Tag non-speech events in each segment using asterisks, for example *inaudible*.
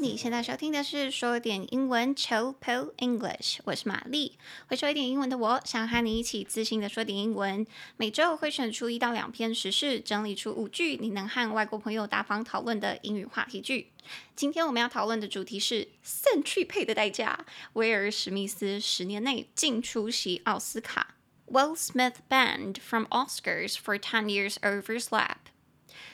你现在收听的是说点英文 Chill Pill English，我是玛丽。会说一点英文的我，想和你一起自信的说点英文。每周会选出一到两篇时事，整理出五句你能和外国朋友大方讨论的英语话题句。今天我们要讨论的主题是肾去配的代价。威尔史密斯十年内禁出席奥斯卡。Will Smith banned from Oscars for ten years over slap.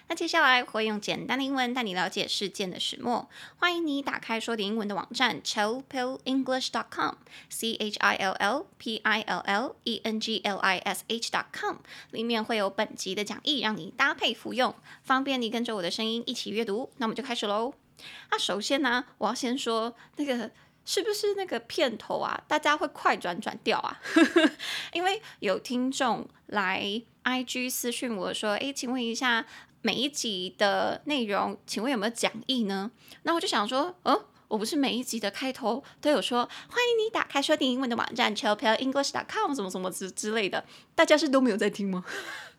那接下来会用简单的英文带你了解事件的始末。欢迎你打开说点英文的网站 chillpillenglish.com，c h i l l p i l l e n g l i s h.com，里面会有本集的讲义，让你搭配服用，方便你跟着我的声音一起阅读。那我们就开始喽。那首先呢，我要先说那个是不是那个片头啊？大家会快转转掉啊？*laughs* 因为有听众来 IG 私讯我说：“诶，请问一下。”每一集的内容，请问有没有讲义呢？那我就想说，哦，我不是每一集的开头都有说欢迎你打开说点英文的网站 chopelenglish.com 什么什么之之类的，大家是都没有在听吗？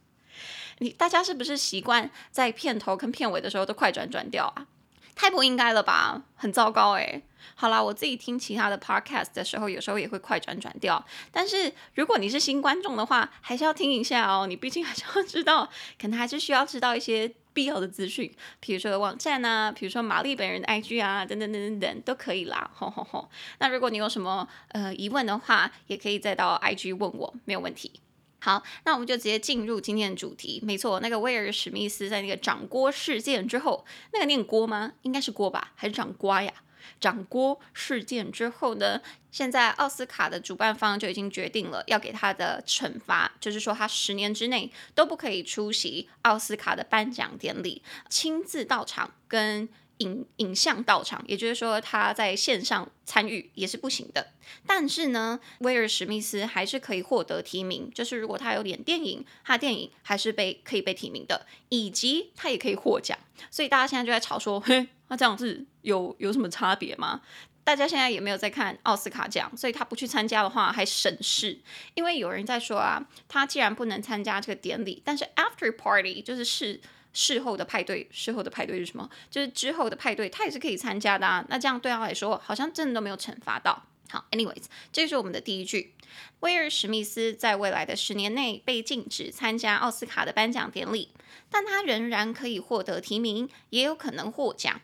*laughs* 你大家是不是习惯在片头跟片尾的时候都快转转掉啊？太不应该了吧，很糟糕诶。好啦，我自己听其他的 podcast 的时候，有时候也会快转转掉。但是如果你是新观众的话，还是要听一下哦。你毕竟还是要知道，可能还是需要知道一些必要的资讯，比如说网站啊，比如说玛丽本人的 IG 啊，等等等等等都可以啦。吼吼吼。那如果你有什么呃疑问的话，也可以再到 IG 问我，没有问题。好，那我们就直接进入今天的主题。没错，那个威尔史密斯在那个掌锅事件之后，那个念锅吗？应该是锅吧，还是掌瓜呀？掌锅事件之后呢，现在奥斯卡的主办方就已经决定了要给他的惩罚，就是说他十年之内都不可以出席奥斯卡的颁奖典礼，亲自到场跟影影像到场，也就是说他在线上参与也是不行的。但是呢，威尔史密斯还是可以获得提名，就是如果他有演电影，他电影还是被可以被提名的，以及他也可以获奖。所以大家现在就在吵说，嘿，那这样子有有什么差别吗？大家现在也没有在看奥斯卡奖，所以他不去参加的话还省事，因为有人在说啊，他既然不能参加这个典礼，但是 after party 就是是。事后的派对，事后的派对是什么？就是之后的派对，他也是可以参加的啊。那这样对他来说，好像真的都没有惩罚到。好，anyways，这是我们的第一句。威尔史密斯在未来的十年内被禁止参加奥斯卡的颁奖典礼，但他仍然可以获得提名，也有可能获奖。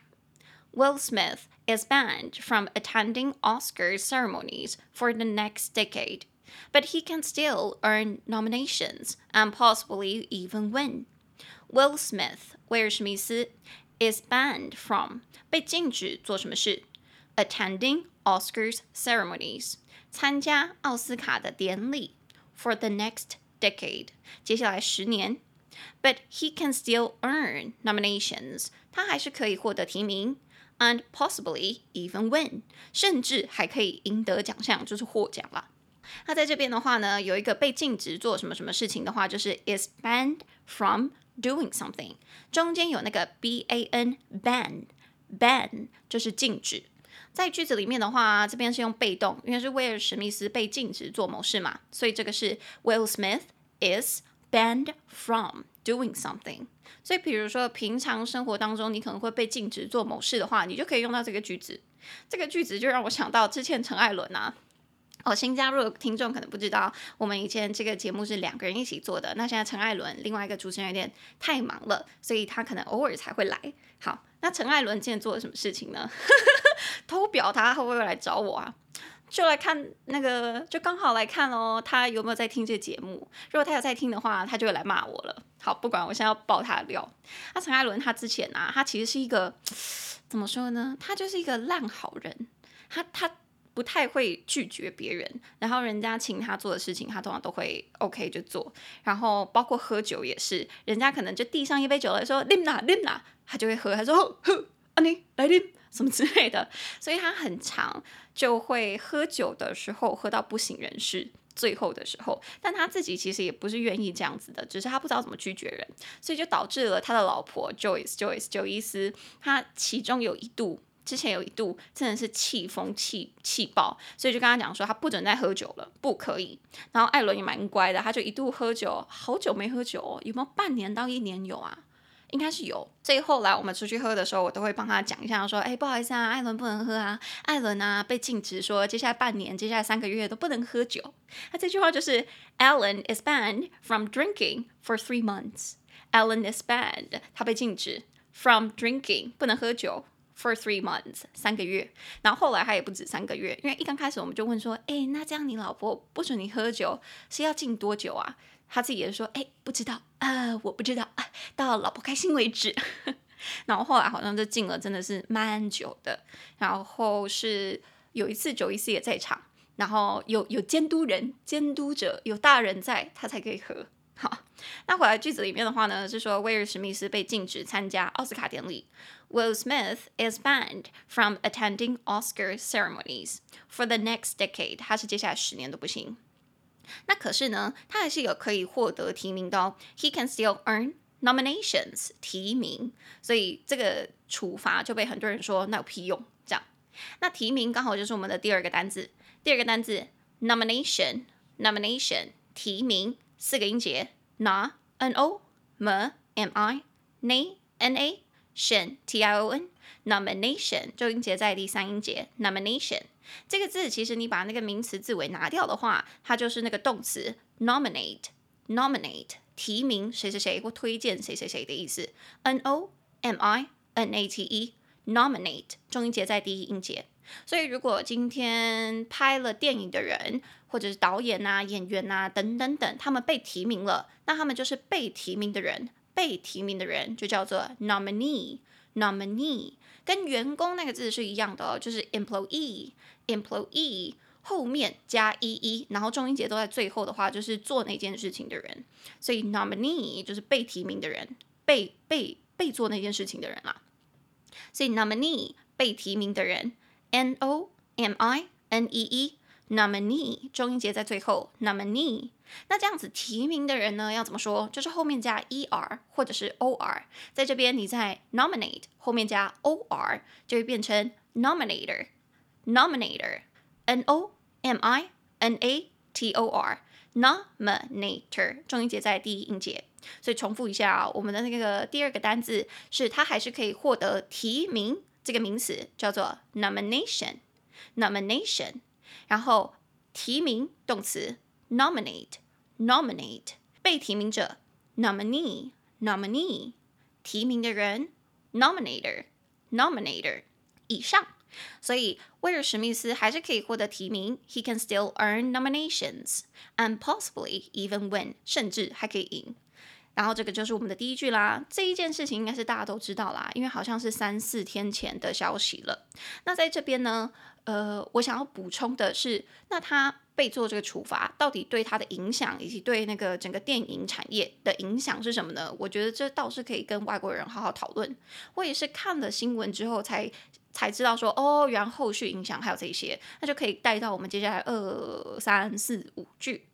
Will Smith is banned from attending Oscar ceremonies for the next decade, but he can still earn nominations and possibly even win. Will Smith，威尔史密斯，is banned from 被禁止做什么事？Attending Oscars ceremonies，参加奥斯卡的典礼。For the next decade，接下来十年。But he can still earn nominations，他还是可以获得提名。And possibly even win，甚至还可以赢得奖项，就是获奖了。那在这边的话呢，有一个被禁止做什么什么事情的话，就是 is banned from。 Doing something，中间有那个 b a n ban ban 就是禁止。在句子里面的话，这边是用被动，因为是威尔史密斯被禁止做某事嘛，所以这个是 Will Smith is banned from doing something。所以比如说平常生活当中你可能会被禁止做某事的话，你就可以用到这个句子。这个句子就让我想到之前陈艾伦啊。哦，新加入的听众可能不知道，我们以前这个节目是两个人一起做的。那现在陈艾伦另外一个主持人有点太忙了，所以他可能偶尔才会来。好，那陈艾伦今天做了什么事情呢？*laughs* 偷表他会不会来找我啊？就来看那个，就刚好来看哦，他有没有在听这节目？如果他有在听的话，他就会来骂我了。好，不管我现在要爆他的料。那陈艾伦他之前啊，他其实是一个 *sniffs* 怎么说呢？他就是一个烂好人。他他。不太会拒绝别人，然后人家请他做的事情，他通常都会 OK 就做。然后包括喝酒也是，人家可能就递上一杯酒来说啉啦啉啦，他就会喝，他说喝啊你来啉什么之类的。所以他很常就会喝酒的时候喝到不省人事，最后的时候，但他自己其实也不是愿意这样子的，只是他不知道怎么拒绝人，所以就导致了他的老婆 Joyce Joyce 九伊斯，他其中有一度。之前有一度真的是气疯气气爆，所以就跟他讲说他不准再喝酒了，不可以。然后艾伦也蛮乖的，他就一度喝酒，好久没喝酒哦，有没有半年到一年有啊？应该是有。所以后来我们出去喝的时候，我都会帮他讲一下，说：“哎，不好意思啊，艾伦不能喝啊，艾伦啊被禁止说接下来半年、接下来三个月都不能喝酒。”那这句话就是 “Alan is banned from drinking for three months.” Alan is banned，他被禁止 from drinking，不能喝酒。For three months，三个月，然后后来他也不止三个月，因为一刚开始我们就问说，哎，那这样你老婆不准你喝酒是要禁多久啊？他自己也说，哎，不知道啊、呃，我不知道啊，到老婆开心为止。*laughs* 然后后来好像就禁了，真的是蛮久的。然后是有一次，九一四也在场，然后有有监督人、监督者，有大人在，他才可以喝。好，那回来句子里面的话呢，是说威尔史密斯被禁止参加奥斯卡典礼。Will Smith is banned from attending Oscar ceremonies for the next decade。他是接下来十年都不行。那可是呢，他还是有可以获得提名的哦。He can still earn nominations，提名。所以这个处罚就被很多人说那有屁用？这样，那提名刚好就是我们的第二个单字。第二个单字 nomination，nomination，提名。四个音节，na n o m m i n n a tion t i o n nomination，重音节在第三音节，nomination 这个字其实你把那个名词字尾拿掉的话，它就是那个动词 nominate nominate 提名谁谁谁或推荐谁谁谁的意思，n o m i n a t e nominate 重音节在第一音节。所以，如果今天拍了电影的人，或者是导演啊、演员啊等等等，他们被提名了，那他们就是被提名的人。被提名的人就叫做 nominee，nominee 跟员工那个字是一样的哦，就是 employee，employee 后面加 ee，然后重音节都在最后的话，就是做那件事情的人。所以 nominee 就是被提名的人，被被被做那件事情的人啦。所以 nominee 被提名的人。n o m i n e e Nominee，重音节在最后，nominee。那这样子提名的人呢，要怎么说？就是后面加 E R 或者是 O R，在这边你在 nominate 后面加 O R，就会变成 nominator，nominator，N O M I N A T O R，nominator，重音节在第一音节。所以重复一下啊，我们的那个第二个单字是它还是可以获得提名。这个名词叫做 nomination，nomination，然后提名动词 nominate，nominate，被提名者 nominee，nominee，提名的人 nominator，nominator，以上，所以威尔史密斯还是可以获得提名，he can still earn nominations and possibly even win，甚至还可以赢。 然后这个就是我们的第一句啦。这一件事情应该是大家都知道啦，因为好像是三四天前的消息了。那在这边呢，呃，我想要补充的是，那他被做这个处罚，到底对他的影响，以及对那个整个电影产业的影响是什么呢？我觉得这倒是可以跟外国人好好讨论。我也是看了新闻之后才才知道说，哦，原来后续影响还有这些，那就可以带到我们接下来二三四五句。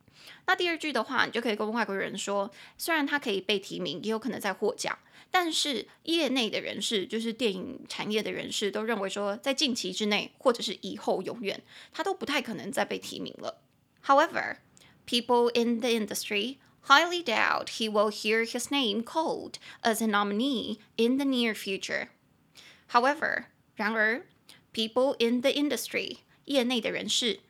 那第二句的话，你就可以跟外国人说，虽然他可以被提名，也有可能在获奖，但是业内的人士，就是电影产业的人士，都认为说，在近期之内，或者是以后永远，他都不太可能再被提名了。However, people in the industry highly doubt he will hear his name called as a nominee in the near future. However, 然而，people in the industry 业内的人士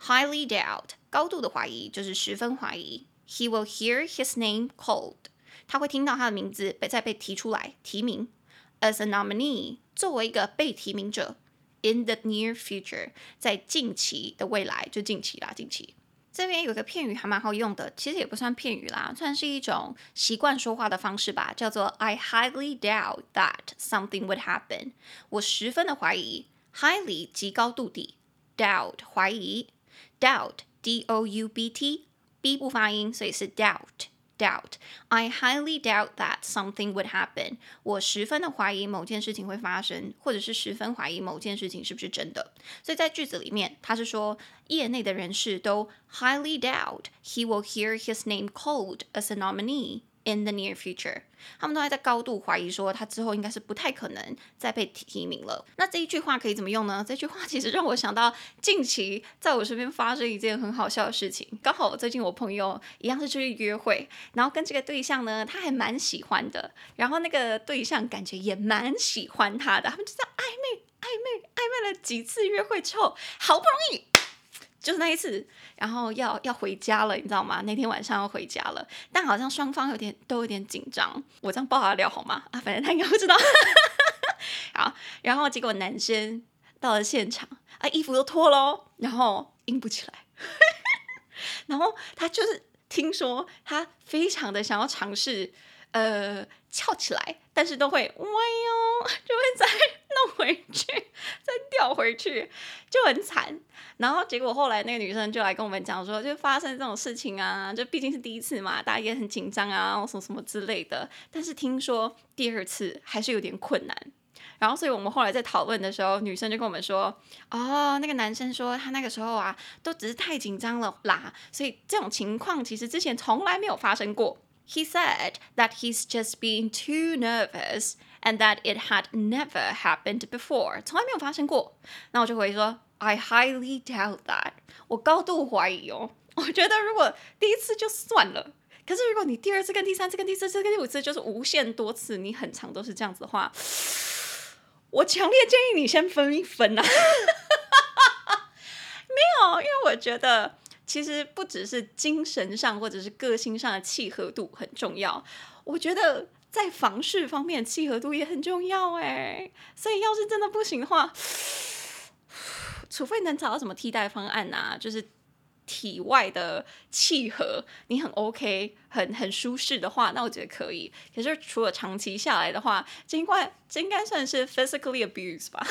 highly doubt 高度的怀疑，就是十分怀疑。He will hear his name called，他会听到他的名字被再被提出来提名。As a nominee，作为一个被提名者。In the near future，在近期的未来，就近期啦，近期。这边有个片语还蛮好用的，其实也不算片语啦，算是一种习惯说话的方式吧，叫做 I highly doubt that something would happen。我十分的怀疑，highly 极高度的，doubt 怀疑，doubt。D O U B T，B 不发音，所以是 doubt doubt。I highly doubt that something would happen。我十分的怀疑某件事情会发生，或者是十分怀疑某件事情是不是真的。所以在句子里面，他是说业内的人士都 highly doubt he will hear his name called as a nominee In the near future。他们都还在高度怀疑说他之后应该是不太可能再被提名了。那这一句话可以怎么用呢？这句话其实让我想到近期在我身边发生一件很好笑的事情。刚好最近我朋友一样是出去约会，然后跟这个对象呢，他还蛮喜欢的，然后那个对象感觉也蛮喜欢他的，他们就这样暧昧暧昧暧昧了几次约会之后，好不容易。就是那一次，然后要要回家了，你知道吗？那天晚上要回家了，但好像双方有点都有点紧张。我这样爆他料好吗？啊，反正他应该不知道。*laughs* 好，然后结果男生到了现场，啊，衣服都脱了，然后硬不起来。*laughs* 然后他就是听说他非常的想要尝试。呃，翘起来，但是都会歪腰，就会在弄回去，再掉回去，就很惨。然后结果后来那个女生就来跟我们讲说，就发生这种事情啊，就毕竟是第一次嘛，大家也很紧张啊，什么什么之类的。但是听说第二次还是有点困难。然后所以我们后来在讨论的时候，女生就跟我们说，哦，那个男生说他那个时候啊，都只是太紧张了啦，所以这种情况其实之前从来没有发生过。He said that he's just being too nervous and that it had never happened before. 从来没有发生过。那我就回说，I highly doubt that. 我高度怀疑哦。*laughs* 我觉得如果第一次就算了，可是如果你第二次跟第三次跟第四次跟第五次就是无限多次，你很长都是这样子的话，*sighs* 我强烈建议你先分一分啊。*laughs* 没有，因为我觉得。其实不只是精神上或者是个性上的契合度很重要，我觉得在房事方面契合度也很重要哎。所以要是真的不行的话，除非能找到什么替代方案啊，就是体外的契合，你很 OK，很很舒适的话，那我觉得可以。可是除了长期下来的话，这应该这应该算是 physically abuse 吧，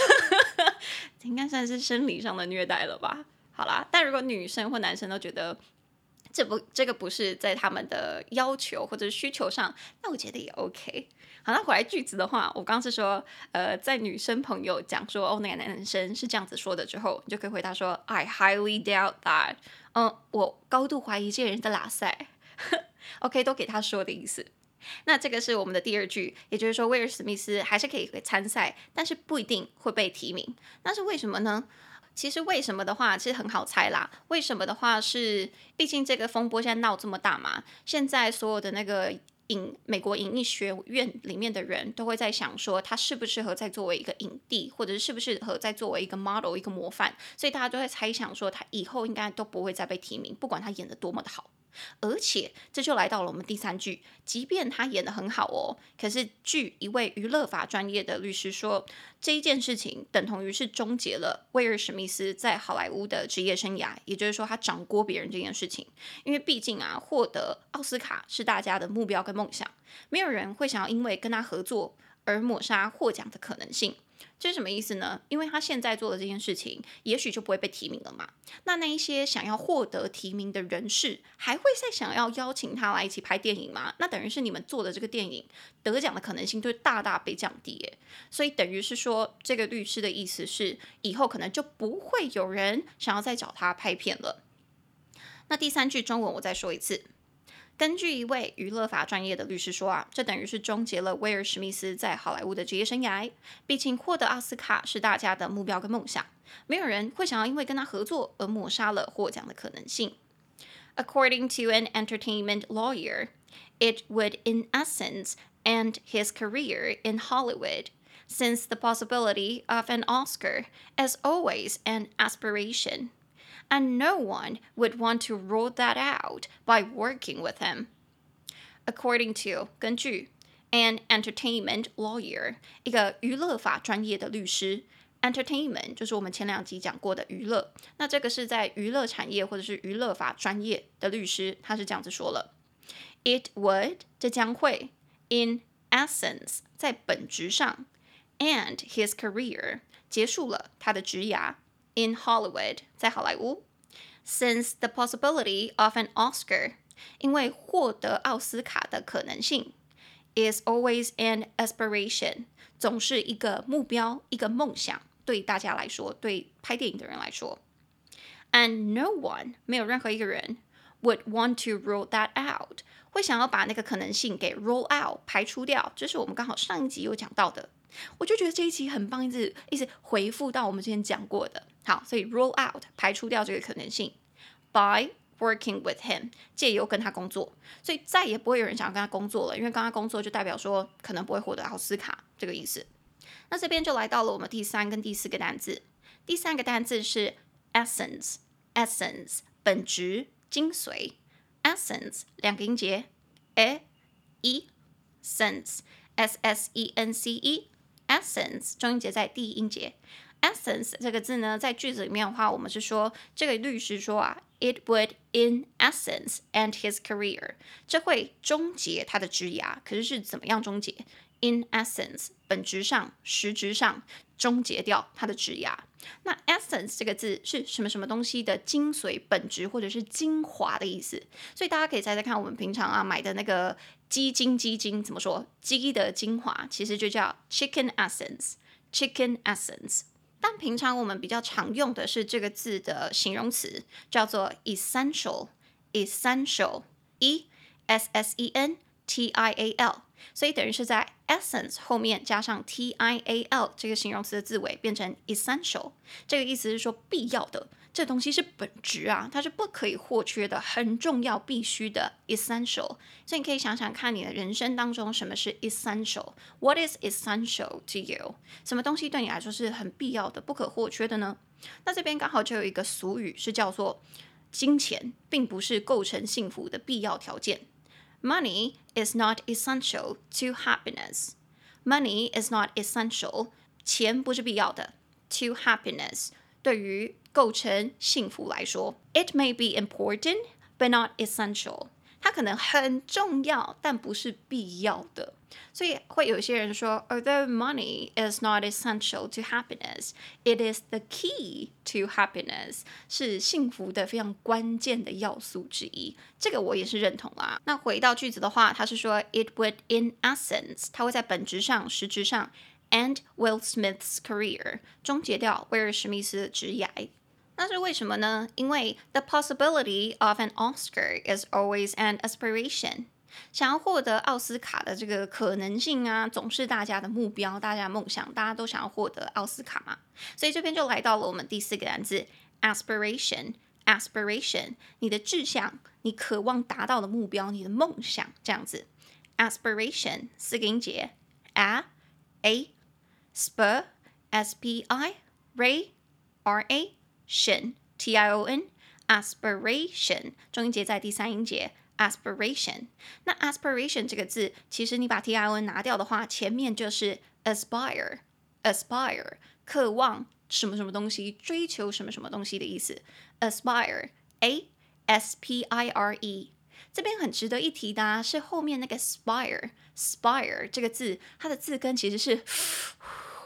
*laughs* 应该算是生理上的虐待了吧。好啦，但如果女生或男生都觉得这不这个不是在他们的要求或者需求上，那我觉得也 OK。好，那回来句子的话，我刚刚是说，呃，在女生朋友讲说哦，那个男生是这样子说的之后，你就可以回答说，I highly doubt that。嗯，我高度怀疑这个人的拉塞。*laughs* OK，都给他说的意思。那这个是我们的第二句，也就是说，威尔史密斯还是可以参赛，但是不一定会被提名。那是为什么呢？其实为什么的话，其实很好猜啦。为什么的话是，毕竟这个风波现在闹这么大嘛，现在所有的那个影美国影艺学院里面的人都会在想说，他适不适合再作为一个影帝，或者是适不适合再作为一个 model 一个模范，所以大家都在猜想说，他以后应该都不会再被提名，不管他演的多么的好。而且这就来到了我们第三句，即便他演得很好哦，可是据一位娱乐法专业的律师说，这一件事情等同于是终结了威尔史密斯在好莱坞的职业生涯，也就是说他掌掴别人这件事情，因为毕竟啊，获得奥斯卡是大家的目标跟梦想，没有人会想要因为跟他合作而抹杀获奖的可能性。这是什么意思呢？因为他现在做的这件事情，也许就不会被提名了嘛。那那一些想要获得提名的人士，还会再想要邀请他来一起拍电影吗？那等于是你们做的这个电影得奖的可能性就大大被降低耶。所以等于是说，这个律师的意思是，以后可能就不会有人想要再找他拍片了。那第三句中文我再说一次。根据一位娱乐法专业的律师说啊，这等于是终结了威尔史密斯在好莱坞的职业生涯。毕竟获得奥斯卡是大家的目标跟梦想，没有人会想要因为跟他合作而抹杀了获奖的可能性。According to an entertainment lawyer, it would in essence end his career in Hollywood, since the possibility of an Oscar is always an aspiration. And no one would want to rule that out by working with him. According to 根据 an entertainment lawyer 一个娱乐法专业的律师，entertainment 就是我们前两集讲过的娱乐。那这个是在娱乐产业或者是娱乐法专业的律师，他是这样子说了：It would 这将会 in essence 在本质上 end his career 结束了他的职涯。 In Hollywood，在好莱坞，since the possibility of an Oscar，因为获得奥斯卡的可能性，is always an aspiration，总是一个目标，一个梦想，对大家来说，对拍电影的人来说，and no one，没有任何一个人 would want to rule that out，会想要把那个可能性给 rule out 排除掉，这是我们刚好上一集有讲到的。我就觉得这一集很棒，一直一直回复到我们之前讲过的。 好，所以 rule out 排除掉这个可能性，by working with him 借由跟他工作，所以再也不会有人想要跟他工作了，因为跟他工作就代表说可能不会获得奥斯卡这个意思。那这边就来到了我们第三跟第四个单字，第三个单字是 essence，essence 本质。精髓，essence 两个音节，e e sense s s e n c e essence 中音节在第一音节，essence 这个字呢，在句子里面的话，我们是说这个律师说啊，it would in essence end his career，这会终结他的职涯，可是是怎么样终结？in essence 本质上、实质上终结掉他的职涯。那 essence 这个字是什么什么东西的精髓、本质或者是精华的意思？所以大家可以猜猜看，我们平常啊买的那个鸡精、鸡精怎么说？鸡的精华其实就叫 chicken essence，chicken essence。但平常我们比较常用的是这个字的形容词，叫做 essential，essential，e s s e n t i a l。所以等于是在 essence 后面加上 t i a l 这个形容词的字尾，变成 essential。这个意思是说必要的，这东西是本质啊，它是不可以或缺的，很重要、必须的 essential。所以你可以想想看，你的人生当中什么是 essential？What is essential to you？什么东西对你来说是很必要的、不可或缺的呢？那这边刚好就有一个俗语是叫做金钱并不是构成幸福的必要条件。Money is not essential to happiness. Money is not essential. 钱不是必要的。To happiness，对于构成幸福来说，it may be important, but not essential. 它可能很重要，但不是必要的。所以会有些人说，Although money is not essential to happiness, it is the key to happiness，是幸福的非常关键的要素之一。这个我也是认同啦。那回到句子的话，他是说，It would in essence，它会在本质上、实质上，end Will Smith's career，终结掉威尔史密斯的职业。 那是为什么呢？因为 the possibility of an Oscar is always an aspiration。想要获得奥斯卡的这个可能性啊，总是大家的目标，大家的梦想，大家都想要获得奥斯卡嘛。所以这边就来到了我们第四个单字 aspiration。aspiration，你的志向，你渴望达到的目标，你的梦想，这样子。aspiration 四个音节 a a sp s p i ray r a tion t i o n aspiration 中音节在第三音节。aspiration，那 aspiration 这个字，其实你把 t i o n 拿掉的话，前面就是 aspire，aspire，渴望什么什么东西，追求什么什么东西的意思。aspire，a s p i r e，这边很值得一提的啊，是后面那个 spire，spire 这个字，它的字根其实是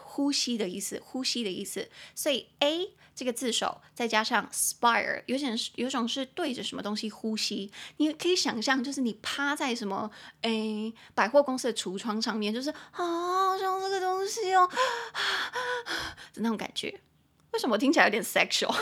呼吸的意思，呼吸的意思，所以 a。这个字首再加上 spire，有点有种是对着什么东西呼吸。你可以想象，就是你趴在什么诶百货公司的橱窗上面，就是啊，好像这个东西哦，*sighs* 的那种感觉。为什么听起来有点 sexual？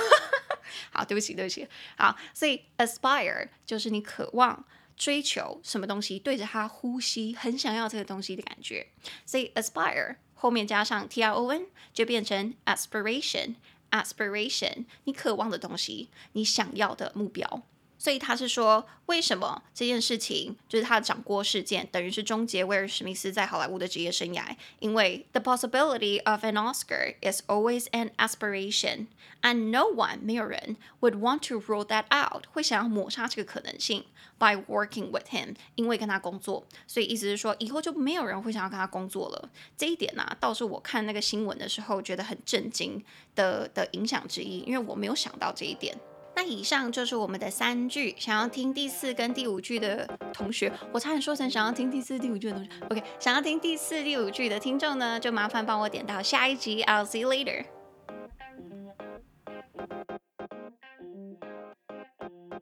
*laughs* 好，对不起，对不起。好，所以 aspire 就是你渴望追求什么东西，对着它呼吸，很想要这个东西的感觉。所以 aspire 后面加上 t i o n 就变成 aspiration。aspiration，你渴望的东西，你想要的目标。所以他是说，为什么这件事情就是他的掌锅事件，等于是终结威尔史密斯在好莱坞的职业生涯？因为 the possibility of an Oscar is always an aspiration，and no one 没有人 would want to rule that out 会想要抹杀这个可能性 by working with him，因为跟他工作。所以意思是说，以后就没有人会想要跟他工作了。这一点呢、倒是我看那个新闻的时候觉得很震惊的的影响之一，因为我没有想到这一点。那以上就是我们的三句想要听第四跟第五句的同学。我差点说成想要听第四第五句的同学。Ok 想要听第四第五句的听众呢就麻烦帮我点到下一集 i'll see you later